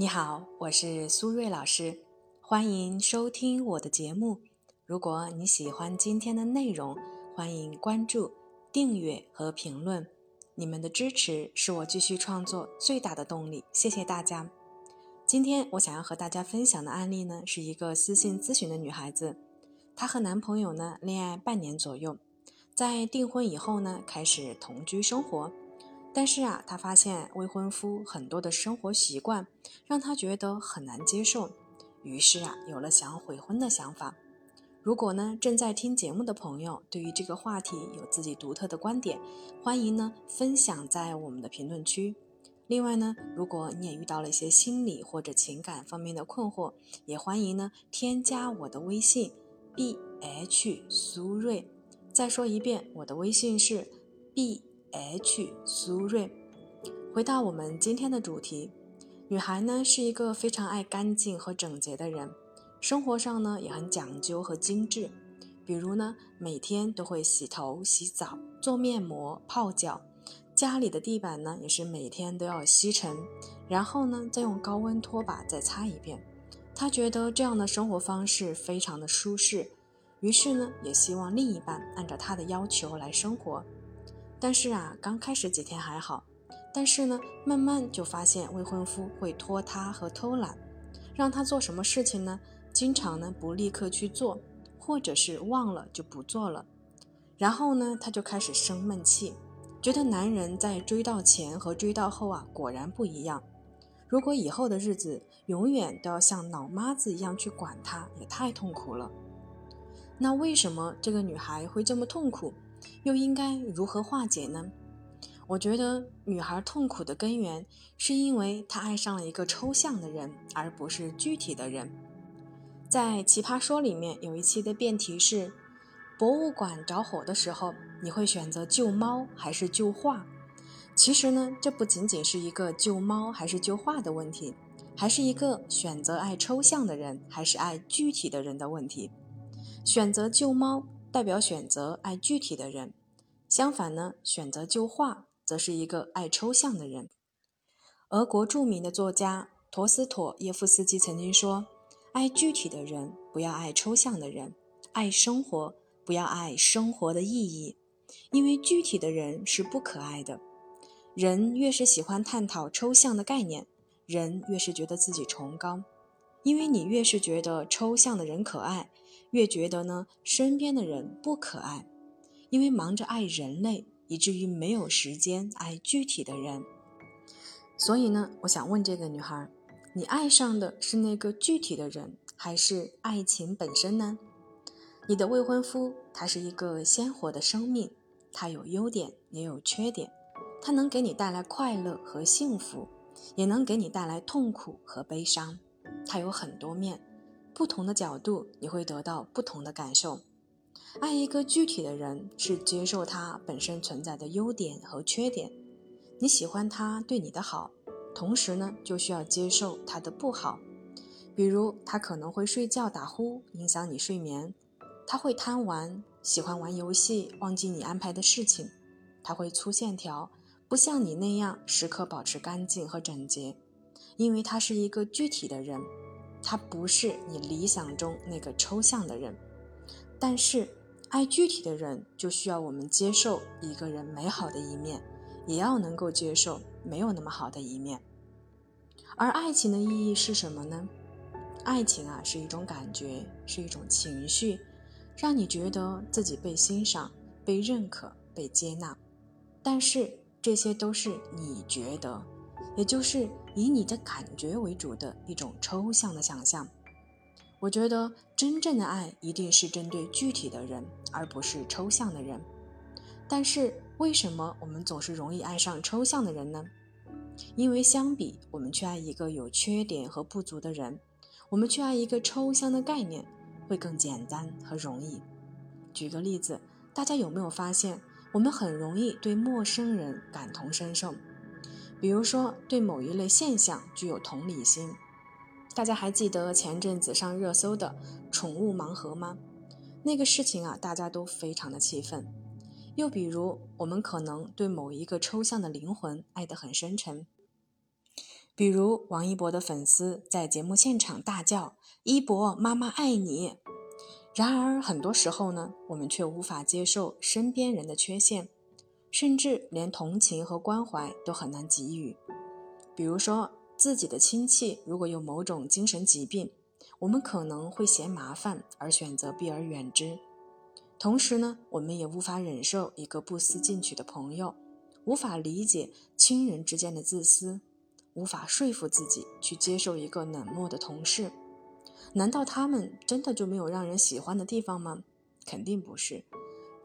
你好，我是苏瑞老师，欢迎收听我的节目。如果你喜欢今天的内容，欢迎关注、订阅和评论。你们的支持是我继续创作最大的动力，谢谢大家。今天我想要和大家分享的案例呢，是一个私信咨询的女孩子，她和男朋友呢恋爱半年左右，在订婚以后呢开始同居生活。但是啊，她发现未婚夫很多的生活习惯让她觉得很难接受，于是啊，有了想悔婚的想法。如果呢正在听节目的朋友对于这个话题有自己独特的观点，欢迎呢分享在我们的评论区。另外呢，如果你也遇到了一些心理或者情感方面的困惑，也欢迎呢添加我的微信 b h 苏瑞。再说一遍，我的微信是 b。H 苏瑞，回到我们今天的主题，女孩呢是一个非常爱干净和整洁的人，生活上呢也很讲究和精致，比如呢每天都会洗头、洗澡、做面膜、泡脚，家里的地板呢也是每天都要吸尘，然后呢再用高温拖把再擦一遍。她觉得这样的生活方式非常的舒适，于是呢也希望另一半按照她的要求来生活。但是啊，刚开始几天还好，但是呢，慢慢就发现未婚夫会拖沓和偷懒，让他做什么事情呢？经常呢不立刻去做，或者是忘了就不做了。然后呢，他就开始生闷气，觉得男人在追到前和追到后啊，果然不一样。如果以后的日子永远都要像老妈子一样去管他，也太痛苦了。那为什么这个女孩会这么痛苦？又应该如何化解呢？我觉得女孩痛苦的根源是因为她爱上了一个抽象的人，而不是具体的人。在《奇葩说》里面有一期的辩题是：博物馆着火的时候，你会选择救猫还是救画？其实呢，这不仅仅是一个救猫还是救画的问题，还是一个选择爱抽象的人还是爱具体的人的问题。选择救猫。代表选择爱具体的人，相反呢，选择就画则是一个爱抽象的人。俄国著名的作家陀思妥耶夫斯基曾经说：“爱具体的人，不要爱抽象的人；爱生活，不要爱生活的意义。因为具体的人是不可爱的。人越是喜欢探讨抽象的概念，人越是觉得自己崇高。因为你越是觉得抽象的人可爱。”越觉得呢，身边的人不可爱，因为忙着爱人类，以至于没有时间爱具体的人。所以呢，我想问这个女孩：你爱上的是那个具体的人，还是爱情本身呢？你的未婚夫，他是一个鲜活的生命，他有优点也有缺点，他能给你带来快乐和幸福，也能给你带来痛苦和悲伤，他有很多面。不同的角度，你会得到不同的感受。爱一个具体的人，是接受他本身存在的优点和缺点。你喜欢他对你的好，同时呢，就需要接受他的不好。比如，他可能会睡觉打呼，影响你睡眠；他会贪玩，喜欢玩游戏，忘记你安排的事情；他会粗线条，不像你那样时刻保持干净和整洁，因为他是一个具体的人。他不是你理想中那个抽象的人，但是爱具体的人就需要我们接受一个人美好的一面，也要能够接受没有那么好的一面。而爱情的意义是什么呢？爱情啊是一种感觉，是一种情绪，让你觉得自己被欣赏、被认可、被接纳。但是这些都是你觉得。也就是以你的感觉为主的一种抽象的想象。我觉得真正的爱一定是针对具体的人，而不是抽象的人。但是为什么我们总是容易爱上抽象的人呢？因为相比我们去爱一个有缺点和不足的人，我们去爱一个抽象的概念会更简单和容易。举个例子，大家有没有发现，我们很容易对陌生人感同身受？比如说，对某一类现象具有同理心，大家还记得前阵子上热搜的宠物盲盒吗？那个事情啊，大家都非常的气愤。又比如，我们可能对某一个抽象的灵魂爱得很深沉，比如王一博的粉丝在节目现场大叫：“一博，妈妈爱你。”然而很多时候呢，我们却无法接受身边人的缺陷，甚至连同情和关怀都很难给予。比如说，自己的亲戚如果有某种精神疾病，我们可能会嫌麻烦而选择避而远之。同时呢，我们也无法忍受一个不思进取的朋友，无法理解亲人之间的自私，无法说服自己去接受一个冷漠的同事。难道他们真的就没有让人喜欢的地方吗？肯定不是，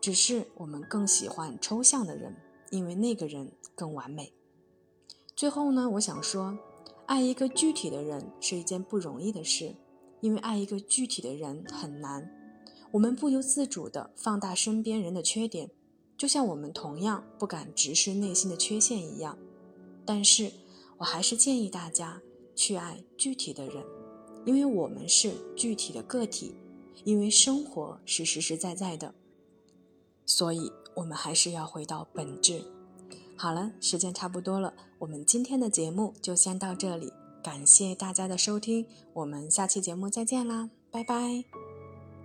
只是我们更喜欢抽象的人，因为那个人更完美。最后呢，我想说，爱一个具体的人是一件不容易的事，因为爱一个具体的人很难。我们不由自主地放大身边人的缺点，就像我们同样不敢直视内心的缺陷一样。但是我还是建议大家去爱具体的人，因为我们是具体的个体，因为生活是实实在在的，所以我们还是要回到本质。好了，时间差不多了，我们今天的节目就先到这里，感谢大家的收听，我们下期节目再见啦，拜拜。